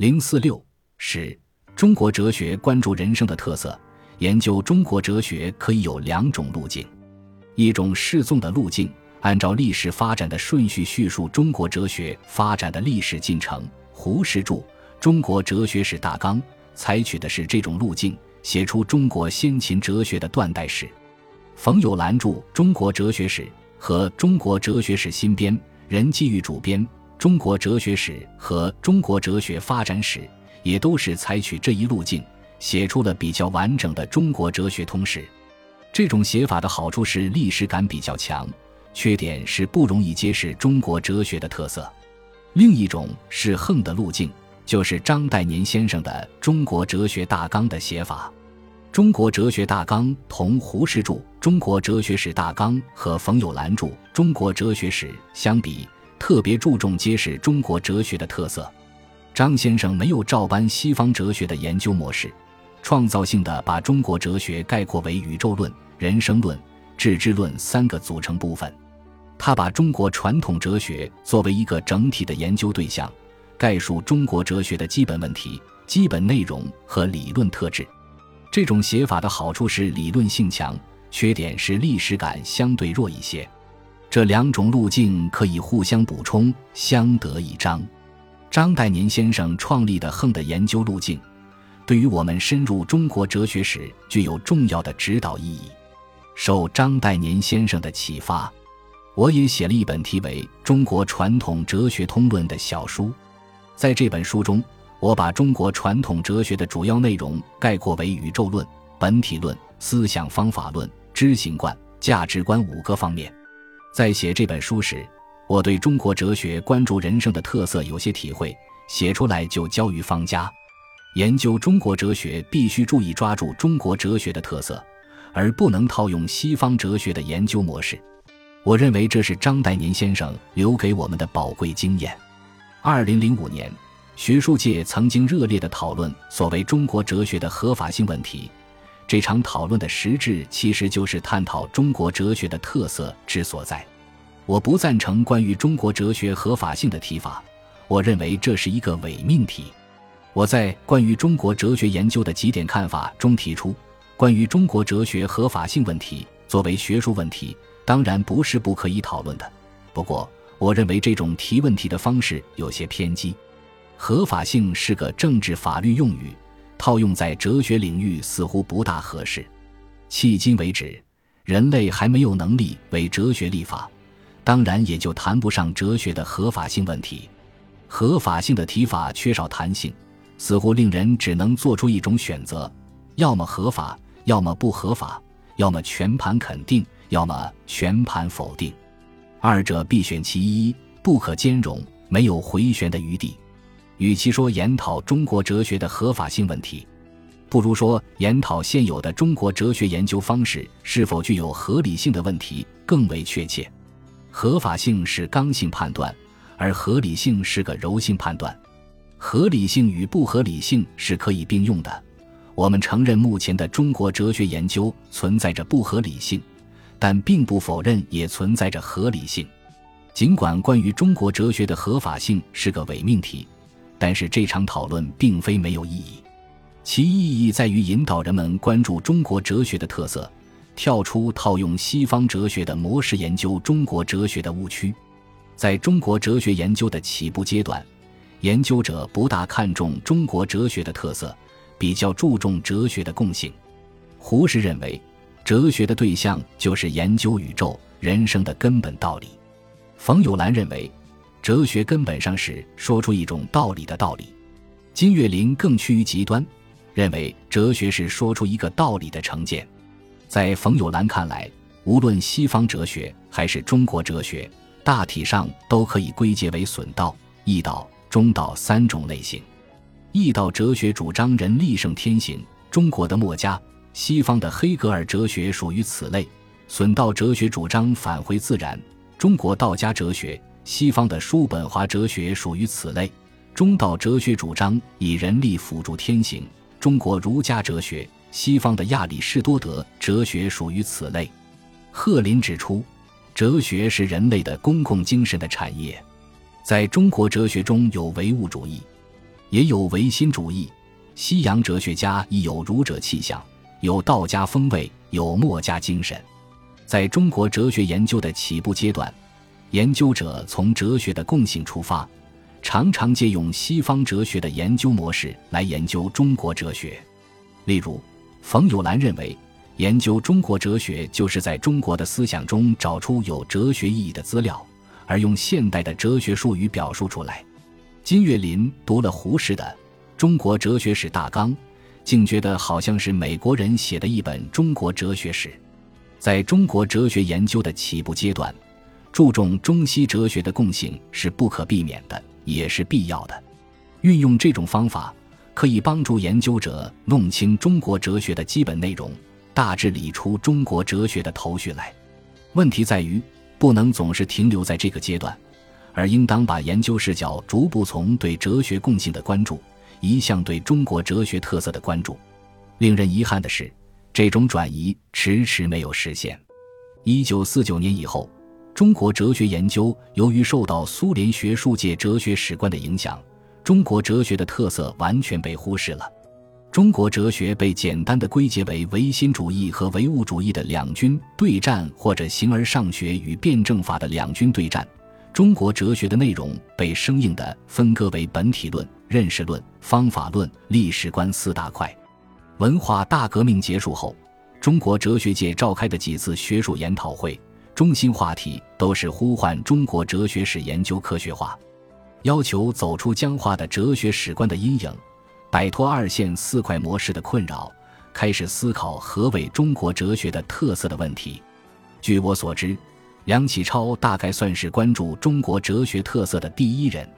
零四六是中国哲学关注人生的特色。研究中国哲学可以有两种路径，一种示纵的路径，按照历史发展的顺序叙述中国哲学发展的历史进程。胡适著《中国哲学史大纲》采取的是这种路径，写出中国先秦哲学的断代史。冯友兰著《中国哲学史》和《中国哲学史新编》，任继玉主编《中国哲学史》和《中国哲学发展史》，也都是采取这一路径。写出了比较完整的中国哲学通史。这种写法的好处是历史感比较强，缺点是不容易揭示中国哲学的特色。另一种是横的路径，就是张岱年先生的《中国哲学大纲》的写法。《中国哲学大纲》同胡适著《中国哲学史大纲》和冯友兰著《中国哲学史》相比，特别注重揭示中国哲学的特色。张先生没有照搬西方哲学的研究模式。创造性的把中国哲学概括为宇宙论、人生论、智知论三个组成部分。他把中国传统哲学作为一个整体的研究对象，概述中国哲学的基本问题、基本内容和理论特质。这种写法的好处是理论性强，缺点是历史感相对弱一些。这两种路径可以互相补充，相得益彰。张岱年先生创立的横的研究路径。对于我们深入中国哲学史具有重要的指导意义。受张岱年先生的启发，我也写了一本题为《中国传统哲学通论》的小书。在这本书中，我把中国传统哲学的主要内容概括为宇宙论、本体论、思想方法论、知行观、价值观五个方面。在写这本书时，我对中国哲学关注人生的特色有些体会，写出来就交于方家。研究中国哲学必须注意抓住中国哲学的特色，而不能套用西方哲学的研究模式。我认为这是张岱年先生留给我们的宝贵经验。二零零五年，学术界曾经热烈地讨论所谓中国哲学的合法性问题。这场讨论的实质其实就是探讨中国哲学的特色之所在。我不赞成关于中国哲学合法性的提法，我认为这是一个伪命题。我在关于中国哲学研究的几点看法中提出，关于中国哲学合法性问题作为学术问题，当然不是不可以讨论的。不过，我认为这种提问题的方式有些偏激。合法性是个政治法律用语，套用在哲学领域似乎不大合适。迄今为止，人类还没有能力为哲学立法，当然也就谈不上哲学的合法性问题。合法性的提法缺少弹性。似乎令人只能做出一种选择：要么合法，要么不合法；要么全盘肯定，要么全盘否定。二者必选其一，不可兼容，没有回旋的余地。与其说研讨中国哲学的合法性问题，不如说研讨现有的中国哲学研究方式是否具有合理性的问题更为确切。合法性是刚性判断，而合理性是个柔性判断。合理性与不合理性是可以并用的。我们承认目前的中国哲学研究存在着不合理性，但并不否认也存在着合理性。尽管关于中国哲学的合法性是个伪命题，但是这场讨论并非没有意义。其意义在于引导人们关注中国哲学的特色，跳出套用西方哲学的模式研究中国哲学的误区。在中国哲学研究的起步阶段。研究者不大看重中国哲学的特色，比较注重哲学的共性。胡适认为，哲学的对象就是研究宇宙人生的根本道理。冯友兰认为，哲学根本上是说出一种道理的道理。金岳霖更趋于极端，认为哲学是说出一个道理的成见。在冯友兰看来，无论西方哲学还是中国哲学，大体上都可以归结为损道、义道。中道三种类型，易道哲学主张人力胜天行，中国的墨家；西方的黑格尔哲学属于此类。损道哲学主张返回自然，中国道家哲学；西方的叔本华哲学属于此类。中道哲学主张以人力辅助天行，中国儒家哲学；西方的亚里士多德哲学属于此类。贺林指出，哲学是人类的公共精神的产业。在中国哲学中有唯物主义，也有唯心主义。西洋哲学家亦有儒者气象，有道家风味，有墨家精神。在中国哲学研究的起步阶段，研究者从哲学的共性出发，常常借用西方哲学的研究模式来研究中国哲学。例如，冯友兰认为，研究中国哲学就是在中国的思想中找出有哲学意义的资料，而用现代的哲学术语表述出来。金岳霖读了胡适的《中国哲学史大纲》，竟觉得好像是美国人写的一本中国哲学史。在中国哲学研究的起步阶段，注重中西哲学的共性是不可避免的，也是必要的。运用这种方法。可以帮助研究者弄清中国哲学的基本内容，大致理出中国哲学的头绪来。问题在于，不能总是停留在这个阶段，而应当把研究视角逐步从对哲学共性的关注移向对中国哲学特色的关注。令人遗憾的是，这种转移迟迟没有实现。一九四九年以后，中国哲学研究由于受到苏联学术界哲学史观的影响。中国哲学的特色完全被忽视了，中国哲学被简单的归结为唯心主义和唯物主义的两军对战，或者形而上学与辩证法的两军对战。中国哲学的内容被生硬地分割为本体论、认识论、方法论、历史观四大块。文化大革命结束后，中国哲学界召开的几次学术研讨会，中心话题都是呼唤中国哲学史研究科学化。要求走出僵化的哲学史观的阴影，摆脱二线四块模式的困扰，开始思考何为中国哲学的特色的问题。据我所知，梁启超大概算是关注中国哲学特色的第一人。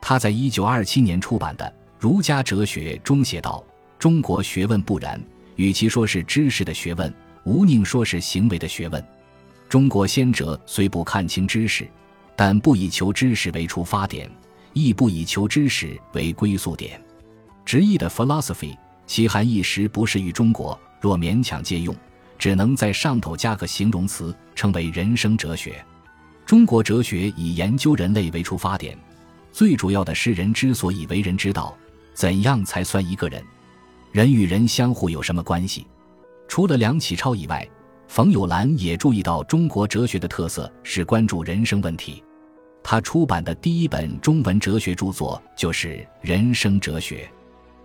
他在一九二七年出版的《儒家哲学》中写道：“中国学问不然，与其说是知识的学问，无宁说是行为的学问。中国先哲虽不看清知识。”但不以求知识为出发点，亦不以求知识为归宿点。直译的 philosophy，其含义实不适于中国。若勉强借用，只能在上头加个形容词，称为人生哲学。中国哲学以研究人类为出发点，最主要的是人之所以为人之道，怎样才算一个人？人与人相互有什么关系？除了梁启超以外，冯友兰也注意到中国哲学的特色是关注人生问题。他出版的第一本中文哲学著作就是《人生哲学》。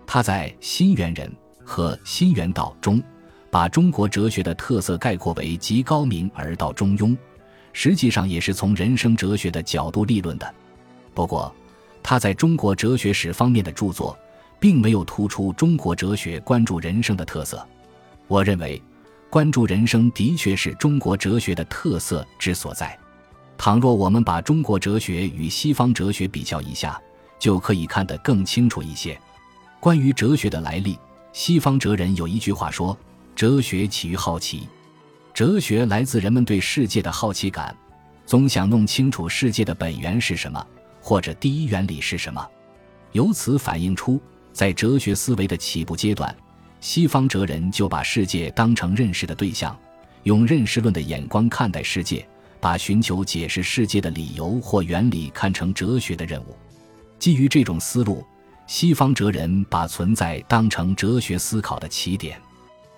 他在《新猿人》和《新猿道》中，把中国哲学的特色概括为极高明而道中庸，实际上也是从人生哲学的角度立论的。不过，他在中国哲学史方面的著作，并没有突出中国哲学关注人生的特色。我认为，关注人生的确是中国哲学的特色之所在。倘若我们把中国哲学与西方哲学比较一下，就可以看得更清楚一些。关于哲学的来历，西方哲人有一句话说：“哲学起于好奇。”哲学来自人们对世界的好奇感，总想弄清楚世界的本源是什么，或者第一原理是什么。由此反映出，在哲学思维的起步阶段，西方哲人就把世界当成认识的对象，用认识论的眼光看待世界。把寻求解释世界的理由或原理看成哲学的任务，基于这种思路，西方哲人把存在当成哲学思考的起点。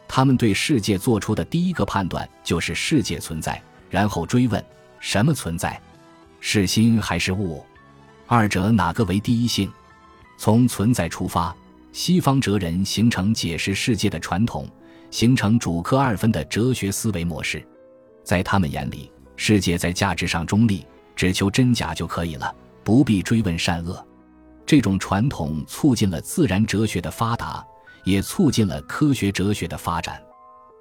他们对世界做出的第一个判断就是世界存在，然后追问：什么存在？是心还是物？二者哪个为第一性？从存在出发，西方哲人形成解释世界的传统，形成主客二分的哲学思维模式。在他们眼里。世界在价值上中立，只求真假就可以了，不必追问善恶。这种传统促进了自然哲学的发达，也促进了科学哲学的发展。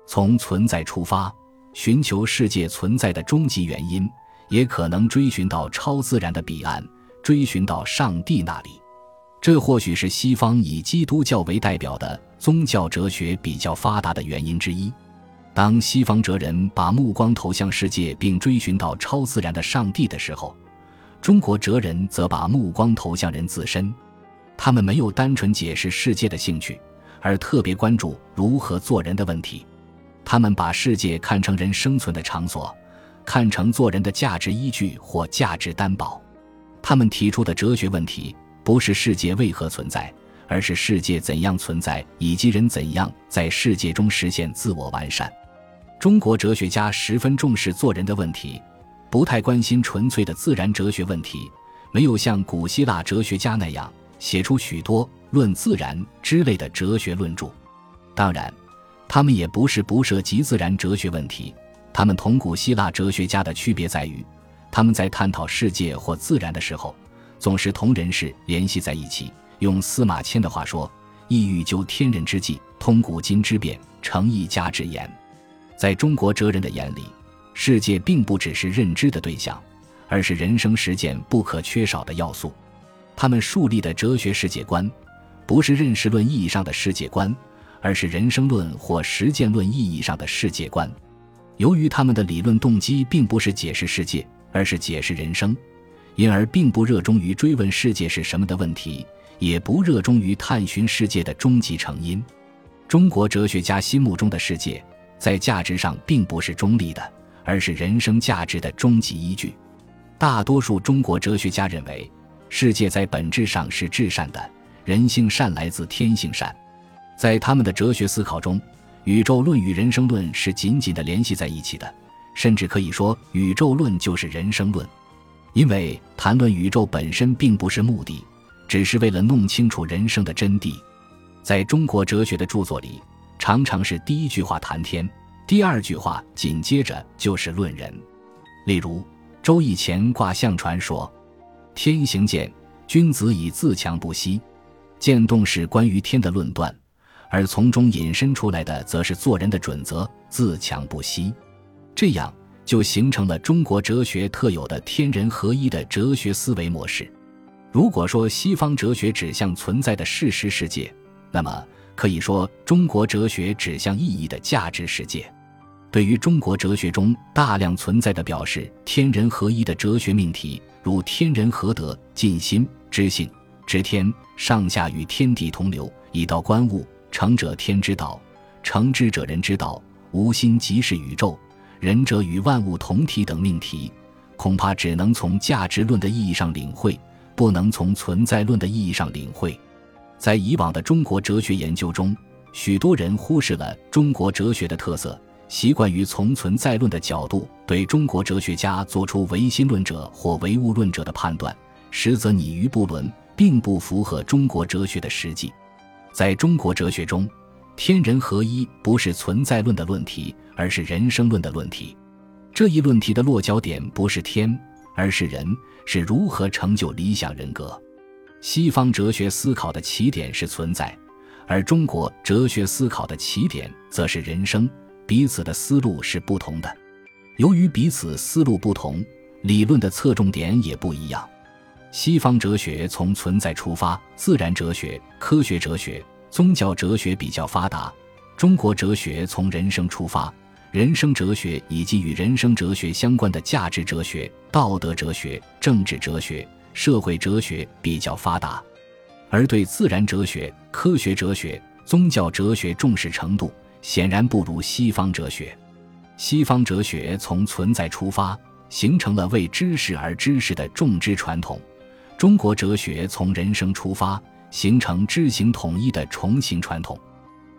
从存在出发，寻求世界存在的终极原因，也可能追寻到超自然的彼岸，追寻到上帝那里。这或许是西方以基督教为代表的宗教哲学比较发达的原因之一。当西方哲人把目光投向世界，并追寻到超自然的上帝的时候，中国哲人则把目光投向人自身。他们没有单纯解释世界的兴趣，而特别关注如何做人的问题。他们把世界看成人生存的场所，看成做人的价值依据或价值担保。他们提出的哲学问题，不是世界为何存在，而是世界怎样存在，以及人怎样在世界中实现自我完善。中国哲学家十分重视做人的问题，不太关心纯粹的自然哲学问题，没有像古希腊哲学家那样写出许多论自然之类的哲学论著。当然，他们也不是不涉及自然哲学问题。他们同古希腊哲学家的区别在于，他们在探讨世界或自然的时候，总是同人事联系在一起。用司马迁的话说：“意欲究天人之际，通古今之变，成一家之言。”在中国哲人的眼里，世界并不只是认知的对象，而是人生实践不可缺少的要素。他们树立的哲学世界观，不是认识论意义上的世界观，而是人生论或实践论意义上的世界观。由于他们的理论动机并不是解释世界，而是解释人生，因而并不热衷于追问世界是什么的问题，也不热衷于探寻世界的终极成因。中国哲学家心目中的世界，在价值上并不是中立的，而是人生价值的终极依据。大多数中国哲学家认为，世界在本质上是至善的，人性善来自天性善。在他们的哲学思考中。宇宙论与人生论是紧紧地联系在一起的，甚至可以说，宇宙论就是人生论。因为谈论宇宙本身并不是目的，只是为了弄清楚人生的真谛。在中国哲学的著作里，常常是第一句话谈天，第二句话紧接着就是论人。例如《周易》乾卦象传说：“天行健，君子以自强不息。”渐动是关于天的论断。而从中引申出来的，则是做人的准则：自强不息。这样就形成了中国哲学特有的天人合一的哲学思维模式。如果说西方哲学指向存在的事实世界，那么可以说中国哲学指向意义的价值世界。对于中国哲学中大量存在的表示天人合一的哲学命题，如天人合德、尽心、知性、知天、上下与天地同流、以道观物。成者天之道，成之者人之道。无心即是宇宙，仁者与万物同体等命题，恐怕只能从价值论的意义上领会，不能从存在论的意义上领会。在以往的中国哲学研究中，许多人忽视了中国哲学的特色，习惯于从存在论的角度对中国哲学家做出唯心论者或唯物论者的判断，实则拟于不伦，并不符合中国哲学的实际。在中国哲学中，天人合一不是存在论的论题，而是人生论的论题。这一论题的落脚点不是天，而是人，是如何成就理想人格。西方哲学思考的起点是存在，而中国哲学思考的起点则是人生，彼此的思路是不同的。由于彼此思路不同，理论的侧重点也不一样。西方哲学从存在出发，自然哲学、科学哲学、宗教哲学比较发达；中国哲学从人生出发，人生哲学以及与人生哲学相关的价值哲学、道德哲学、政治哲学、社会哲学比较发达。而对自然哲学、科学哲学、宗教哲学重视程度显然不如西方哲学。西方哲学从存在出发，形成了为知识而知识的重知传统。中国哲学从人生出发，形成知行统一的重行传统。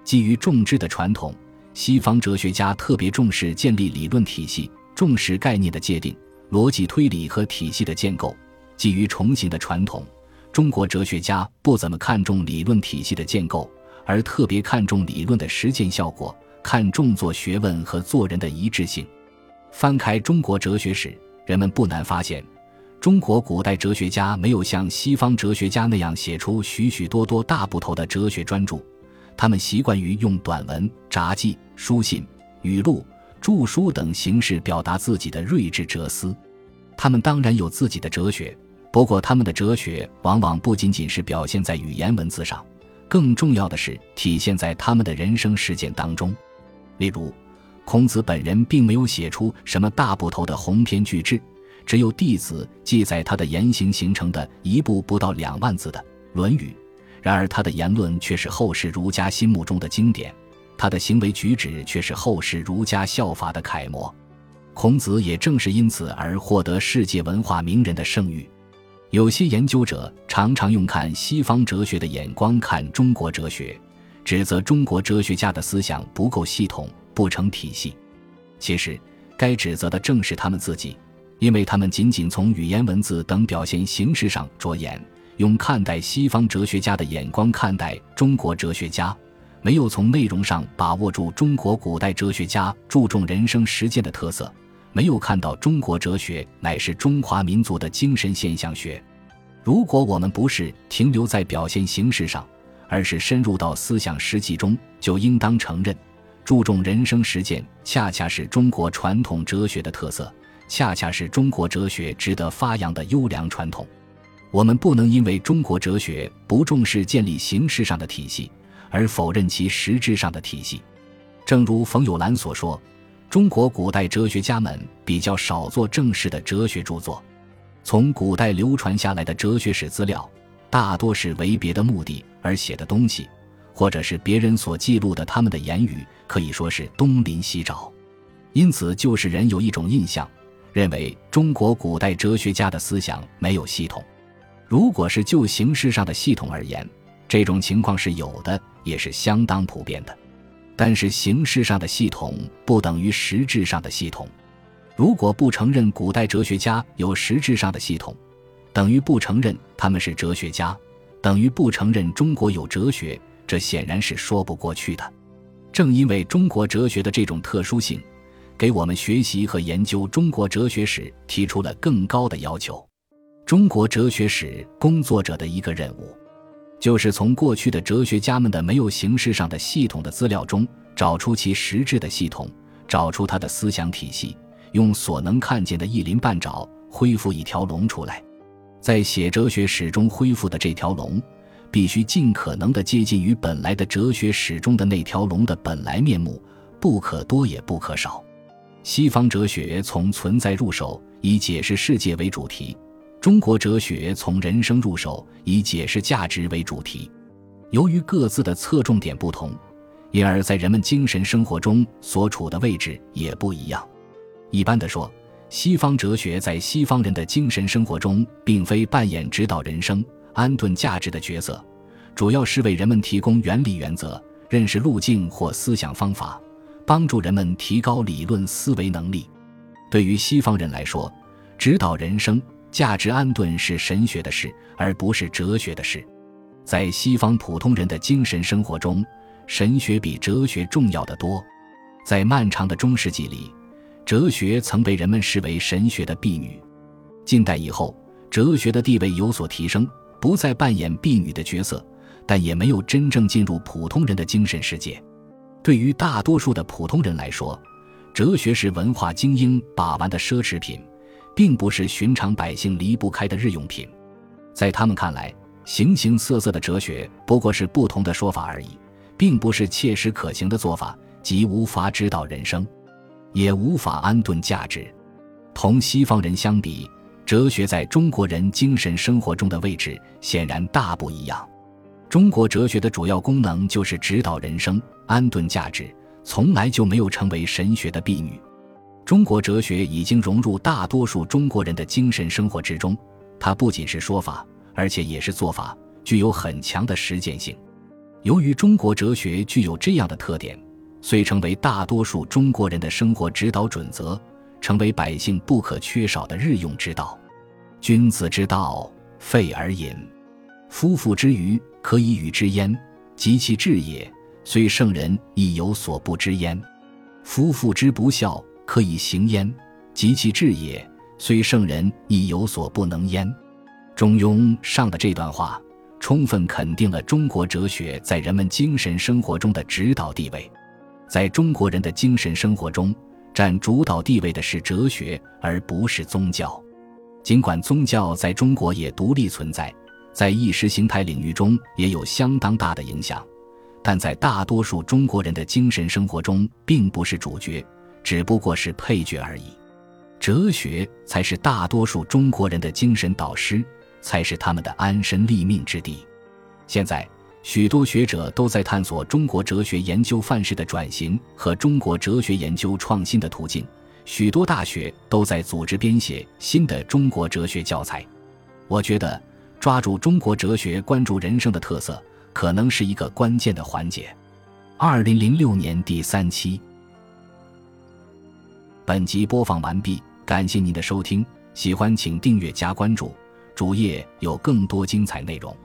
基于重知的传统，西方哲学家特别重视建立理论体系，重视概念的界定、逻辑推理和体系的建构。基于重行的传统，中国哲学家不怎么看重理论体系的建构，而特别看重理论的实践效果，看重做学问和做人的一致性。翻开中国哲学史，人们不难发现。中国古代哲学家没有像西方哲学家那样写出许许多多大部头的哲学专著，他们习惯于用短文、札记、书信、语录、著书等形式表达自己的睿智哲思。他们当然有自己的哲学，不过他们的哲学往往不仅仅是表现在语言文字上，更重要的是体现在他们的人生实践当中。例如，孔子本人并没有写出什么大部头的鸿篇巨制。只有弟子记载他的言行形成的一部不到两万字的《论语》，然而他的言论却是后世儒家心目中的经典，他的行为举止却是后世儒家效法的楷模。孔子也正是因此而获得世界文化名人的盛誉。有些研究者常常用看西方哲学的眼光看中国哲学，指责中国哲学家的思想不够系统、不成体系。其实，该指责的正是他们自己，因为他们仅仅从语言文字等表现形式上着眼，用看待西方哲学家的眼光看待中国哲学家，没有从内容上把握住中国古代哲学家注重人生实践的特色。没有看到中国哲学乃是中华民族的精神现象学。如果我们不是停留在表现形式上，而是深入到思想实际中，就应当承认，注重人生实践恰恰是中国传统哲学的特色，恰恰是中国哲学值得发扬的优良传统。我们不能因为中国哲学不重视建立形式上的体系，而否认其实质上的体系。正如冯友兰所说。中国古代哲学家们比较少做正式的哲学著作，从古代流传下来的哲学史资料，大多是为别的目的而写的东西，或者是别人所记录的他们的言语，可以说是东临西找。因此，就使人有一种印象，认为中国古代哲学家的思想没有系统。如果是就形式上的系统而言，这种情况是有的，也是相当普遍的。但是形式上的系统不等于实质上的系统。如果不承认古代哲学家有实质上的系统，等于不承认他们是哲学家，等于不承认中国有哲学，这显然是说不过去的。正因为中国哲学的这种特殊性，给我们学习和研究中国哲学史提出了更高的要求。中国哲学史工作者的一个任务。就是从过去的哲学家们的没有形式上的系统的资料中找出其实质的系统，找出他的思想体系，用所能看见的一鳞半爪恢复一条龙出来。在写哲学史中恢复的这条龙，必须尽可能的接近于本来的哲学史中的那条龙的本来面目，不可多也不可少。西方哲学从存在入手，以解释世界为主题。中国哲学从人生入手，以解释价值为主题。由于各自的侧重点不同，因而，在人们精神生活中所处的位置也不一样。一般的说，西方哲学在西方人的精神生活中，并非扮演指导人生、安顿价值的角色，主要是为人们提供原理、原则、认识路径或思想方法，帮助人们提高理论思维能力。对于西方人来说，指导人生。价值安顿是神学的事，而不是哲学的事。在西方普通人的精神生活中，神学比哲学重要的多。在漫长的中世纪里，哲学曾被人们视为神学的婢女。近代以后，哲学的地位有所提升，不再扮演婢女的角色，但也没有真正进入普通人的精神世界。对于大多数的普通人来说，哲学是文化精英把玩的奢侈品。并不是寻常百姓离不开的日用品，在他们看来，形形色色的哲学不过是不同的说法而已，并不是切实可行的做法，即无法指导人生，也无法安顿价值。同西方人相比，哲学在中国人精神生活中的位置显然大不一样。中国哲学的主要功能就是指导人生、安顿价值，从来就没有成为神学的婢女。中国哲学已经融入大多数中国人的精神生活之中，它不仅是说法，而且也是做法，具有很强的实践性。由于中国哲学具有这样的特点，遂成为大多数中国人的生活指导准则，成为百姓不可缺少的日用之道。君子之道，废而隐；夫妇之愚，可以与之焉，及其智也，虽圣人亦有所不知焉。夫妇之不孝。可以行焉，及其志也，虽圣人亦有所不能焉。中庸上的这段话，充分肯定了中国哲学在人们精神生活中的指导地位。在中国人的精神生活中，占主导地位的是哲学，而不是宗教。尽管宗教在中国也独立存在，在意识形态领域中也有相当大的影响，但在大多数中国人的精神生活中，并不是主角。只不过是配角而已，哲学才是大多数中国人的精神导师，才是他们的安身立命之地。现在，许多学者都在探索中国哲学研究范式的转型和中国哲学研究创新的途径，许多大学都在组织编写新的中国哲学教材。我觉得抓住中国哲学关注人生的特色，可能是一个关键的环节。二零零六年第三期，本集播放完毕，感谢您的收听，喜欢请订阅加关注，主页有更多精彩内容。